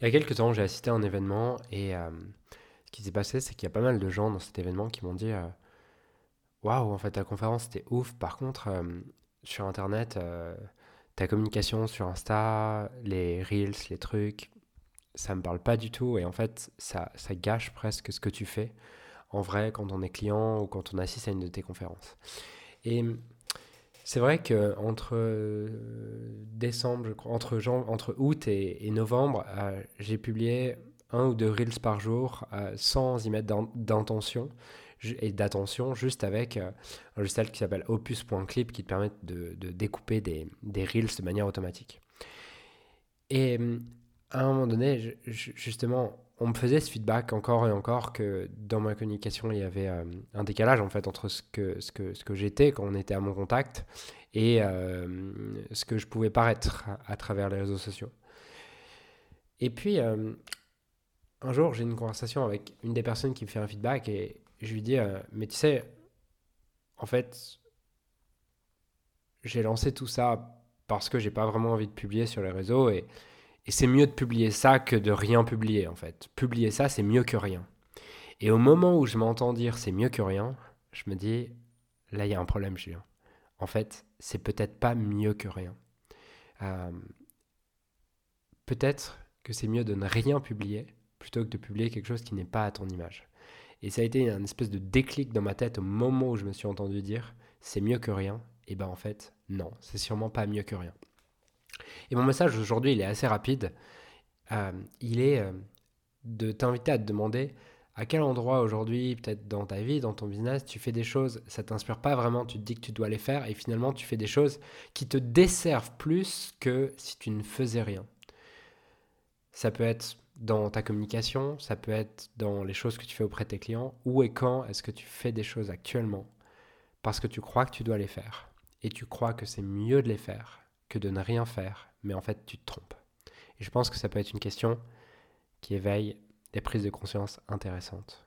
Il y a quelques temps, j'ai assisté à un événement et euh, ce qui s'est passé, c'est qu'il y a pas mal de gens dans cet événement qui m'ont dit euh, Waouh, en fait, ta conférence c'était ouf. Par contre, euh, sur internet, ta communication sur Insta, les reels, les trucs, ça me parle pas du tout et en fait, ça, gâche presque ce que tu fais en vrai quand on est client ou quand on assiste à une de tes conférences. C'est vrai que entre euh, décembre, entre, entre août et, novembre, euh, j'ai publié un ou deux reels par jour euh, sans y mettre d'intention et d'attention, juste avec un logiciel qui s'appelle opus.clip qui te permet de, découper des, des, reels de manière automatique. Et à un moment donné, justement, on me faisait ce feedback encore et encore que dans ma communication, il y avait euh, un décalage en fait entre ce que, ce que, ce que j'étais quand on était à mon contact et euh, ce que je pouvais paraître à, travers les réseaux sociaux. Et puis, euh, un jour, j'ai une conversation avec une des personnes qui me fait un feedback et je lui dis Mais tu sais, en fait, j'ai lancé tout ça parce que j'ai pas vraiment envie de publier sur les réseaux et et c'est mieux de publier ça que de rien publier, en fait. Publier ça, c'est mieux que rien. Et au moment où je m'entends dire c'est mieux que rien, je me dis, là, il y a un problème, Julien. En fait, c'est peut-être pas mieux que rien. Euh, peut-être que c'est mieux de ne rien publier plutôt que de publier quelque chose qui n'est pas à ton image. Et ça a été un espèce de déclic dans ma tête au moment où je me suis entendu dire c'est mieux que rien. Et ben en fait, non, c'est sûrement pas mieux que rien. Et mon message aujourd'hui, il est assez rapide. Euh, il est euh, de t'inviter à te demander à quel endroit aujourd'hui, peut-être dans ta vie, dans ton business, tu fais des choses, ça t'inspire pas vraiment, tu te dis que tu dois les faire et finalement tu fais des choses qui te desservent plus que si tu ne faisais rien. Ça peut être dans ta communication, ça peut être dans les choses que tu fais auprès de tes clients, où et quand est-ce que tu fais des choses actuellement parce que tu crois que tu dois les faire et tu crois que c'est mieux de les faire que de ne rien faire, mais en fait tu te trompes. Et je pense que ça peut être une question qui éveille des prises de conscience intéressantes.